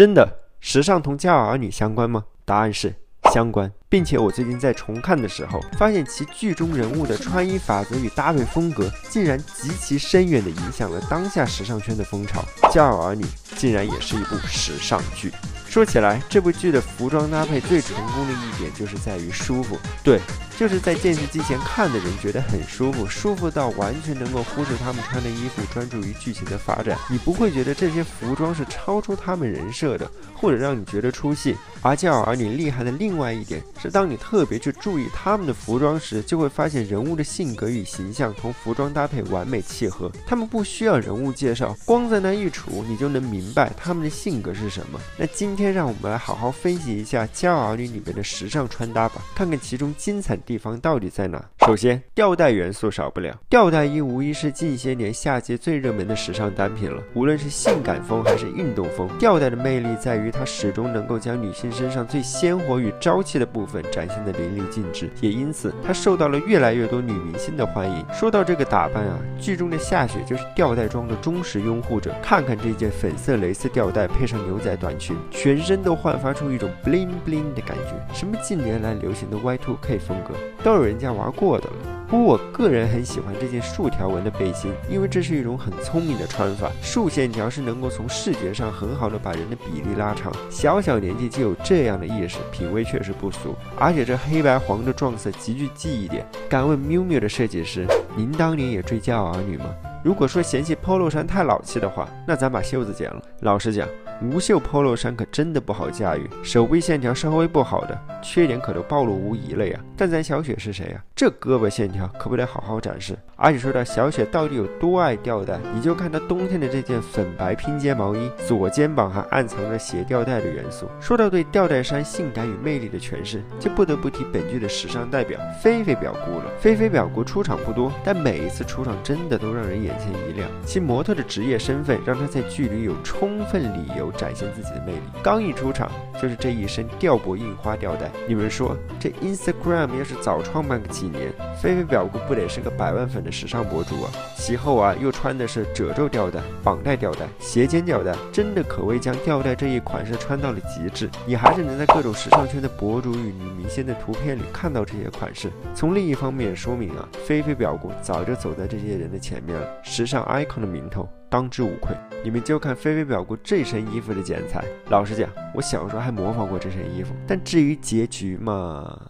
真的，时尚同家有儿女相关吗？答案是相关。并且我最近在重看的时候，发现其剧中人物的穿衣法则与搭配风格，竟然极其深远地影响了当下时尚圈的风潮。《家有儿女》竟然也是一部时尚剧。说起来，这部剧的服装搭配最成功的一点就是在于舒服。对，就是在电视机前看的人觉得很舒服，舒服到完全能够忽视他们穿的衣服，专注于剧情的发展。你不会觉得这些服装是超出他们人设的，或者让你觉得出戏。而《家有儿女》厉害的另外一点是，当你特别去注意他们的服装时，就会发现人物的性格与形象同服装搭配完美契合。他们不需要人物介绍，光在那一处，你就能明白他们的性格是什么。那今天。让我们来好好分析一下《家有儿女》里面的时尚穿搭吧，看看其中精彩地方到底在哪。首先，吊带元素少不了，吊带衣无疑是近些年夏季最热门的时尚单品了。无论是性感风还是运动风，吊带的魅力在于它始终能够将女性身上最鲜活与朝气的部分展现得淋漓尽致，也因此它受到了越来越多女明星的欢迎。说到这个打扮啊，剧中的夏雪就是吊带装的忠实拥护者。看看这件粉色蕾丝吊带配上牛仔短裙，全。全身都焕发出一种 bling bling 的感觉，什么近年来流行的 Y2K 风格都有人家玩过的了。不过我个人很喜欢这件竖条纹的背心，因为这是一种很聪明的穿法，竖线条是能够从视觉上很好的把人的比例拉长。小小年纪就有这样的意识，品味确实不俗。而且这黑白黄的撞色极具记忆点。敢问 miu miu 的设计师，您当年也追骄傲儿女吗？如果说嫌弃 polo 衫太老气的话，那咱把袖子剪了。老实讲，无袖 polo 衫可真的不好驾驭，手臂线条稍微不好的，缺点可都暴露无遗了呀。但咱小雪是谁呀？这胳膊线条可不得好好展示。而且说到小雪到底有多爱吊带，你就看她冬天的这件粉白拼接毛衣，左肩膀还暗藏着斜吊带的元素。说到对吊带衫性感与魅力的诠释，就不得不提本剧的时尚代表菲菲表姑了。菲菲表姑出场不多，但每一次出场真的都让人眼。眼前一亮，其模特的职业身份让她在剧里有充分理由展现自己的魅力。刚一出场就是这一身吊脖印花吊带，你们说这 Instagram 要是早创办个几年，菲菲表姑不得是个百万粉的时尚博主啊？其后啊，又穿的是褶皱吊带、绑带吊带、斜肩吊带，真的可谓将吊带这一款式穿到了极致。你还是能在各种时尚圈的博主与女明星的图片里看到这些款式。从另一方面说明啊，菲菲表姑早就走在这些人的前面了。时尚 icon 的名头当之无愧，你们就看菲菲表姑这身衣服的剪裁。老实讲，我小时候还模仿过这身衣服，但至于结局嘛……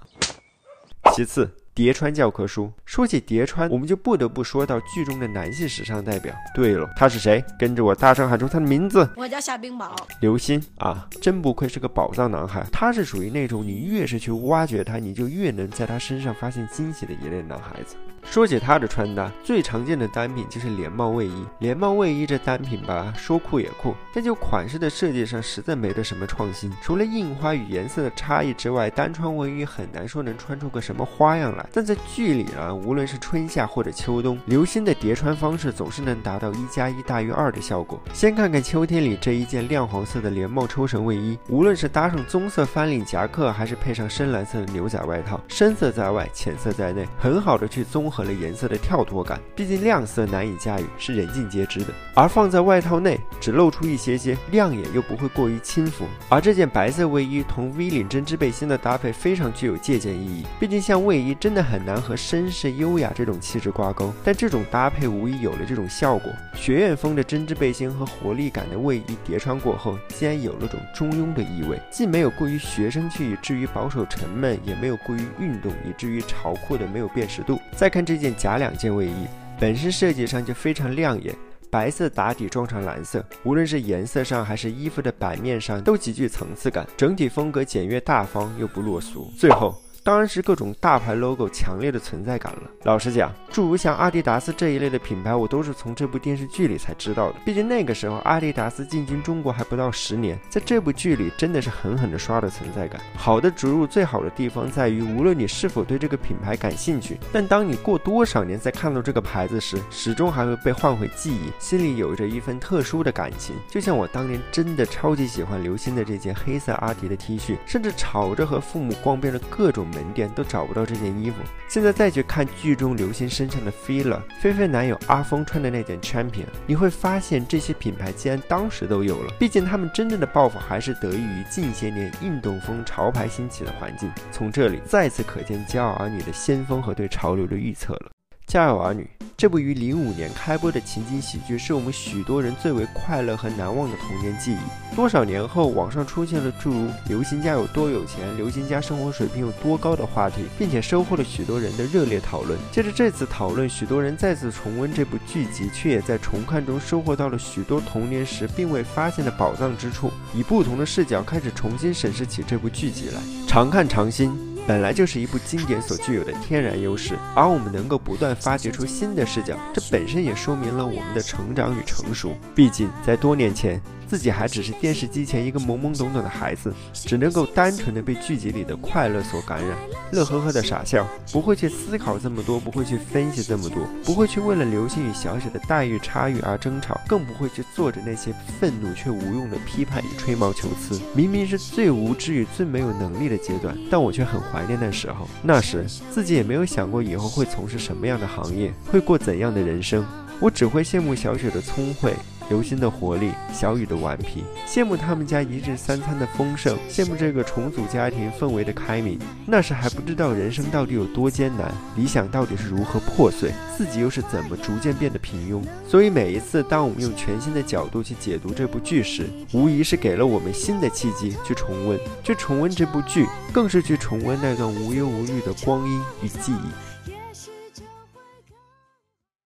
其次。叠穿教科书，说起叠穿，我们就不得不说到剧中的男性时尚代表。对了，他是谁？跟着我大声喊出他的名字。我叫夏冰雹，刘鑫啊，真不愧是个宝藏男孩。他是属于那种你越是去挖掘他，你就越能在他身上发现惊喜的一类男孩子。说起他的穿搭，最常见的单品就是连帽卫衣。连帽卫衣这单品吧，说酷也酷，但就款式的设计上实在没得什么创新。除了印花与颜色的差异之外，单穿卫衣很难说能穿出个什么花样来。但在剧里呢，无论是春夏或者秋冬，刘星的叠穿方式总是能达到一加一大于二的效果。先看看秋天里这一件亮黄色的连帽抽绳卫衣，无论是搭上棕色翻领夹克，还是配上深蓝色的牛仔外套，深色在外，浅色在内，很好的去综合了颜色的跳脱感。毕竟亮色难以驾驭，是人尽皆知的。而放在外套内，只露出一些些，亮眼又不会过于轻浮。而这件白色卫衣同 V 领针织背心的搭配非常具有借鉴意义。毕竟像卫衣真的很。难和绅士优雅这种气质挂钩，但这种搭配无疑有了这种效果。学院风的针织背心和活力感的卫衣叠穿过后，竟然有了种中庸的意味，既没有过于学生气以至于保守沉闷，也没有过于运动以至于潮酷的没有辨识度。再看这件假两件卫衣，本身设计上就非常亮眼，白色打底撞上蓝色，无论是颜色上还是衣服的版面上都极具层次感，整体风格简约大方又不落俗。最后。当然是各种大牌 logo 强烈的存在感了。老实讲，诸如像阿迪达斯这一类的品牌，我都是从这部电视剧里才知道的。毕竟那个时候阿迪达斯进军中国还不到十年，在这部剧里真的是狠狠的刷了存在感。好的植入最好的地方在于，无论你是否对这个品牌感兴趣，但当你过多少年再看到这个牌子时，始终还会被唤回记忆，心里有着一份特殊的感情。就像我当年真的超级喜欢刘星的这件黑色阿迪的 T 恤，甚至吵着和父母逛遍了各种美。门店都找不到这件衣服。现在再去看剧中刘星身上的 fila，菲菲男友阿峰穿的那件 champion，你会发现这些品牌既然当时都有了。毕竟他们真正的爆发还是得益于近些年运动风潮牌兴起的环境。从这里再次可见《骄傲儿女》的先锋和对潮流的预测了。《家有儿女》这部于零五年开播的情景喜剧，是我们许多人最为快乐和难忘的童年记忆。多少年后，网上出现了诸如“刘星家有多有钱”“刘星家生活水平有多高”的话题，并且收获了许多人的热烈讨论。接着这次讨论，许多人再次重温这部剧集，却也在重看中收获到了许多童年时并未发现的宝藏之处，以不同的视角开始重新审视起这部剧集来。常看常新。本来就是一部经典所具有的天然优势，而我们能够不断发掘出新的视角，这本身也说明了我们的成长与成熟。毕竟在多年前。自己还只是电视机前一个懵懵懂懂的孩子，只能够单纯的被剧集里的快乐所感染，乐呵呵的傻笑，不会去思考这么多，不会去分析这么多，不会去为了流星雨小雪的待遇差异而争吵，更不会去做着那些愤怒却无用的批判与吹毛求疵。明明是最无知与最没有能力的阶段，但我却很怀念那时候。那时自己也没有想过以后会从事什么样的行业，会过怎样的人生，我只会羡慕小雪的聪慧。刘星的活力，小雨的顽皮，羡慕他们家一日三餐的丰盛，羡慕这个重组家庭氛围的开明。那时还不知道人生到底有多艰难，理想到底是如何破碎，自己又是怎么逐渐变得平庸。所以每一次，当我们用全新的角度去解读这部剧时，无疑是给了我们新的契机去重温，去重温这部剧，更是去重温那段无忧无虑的光阴与记忆。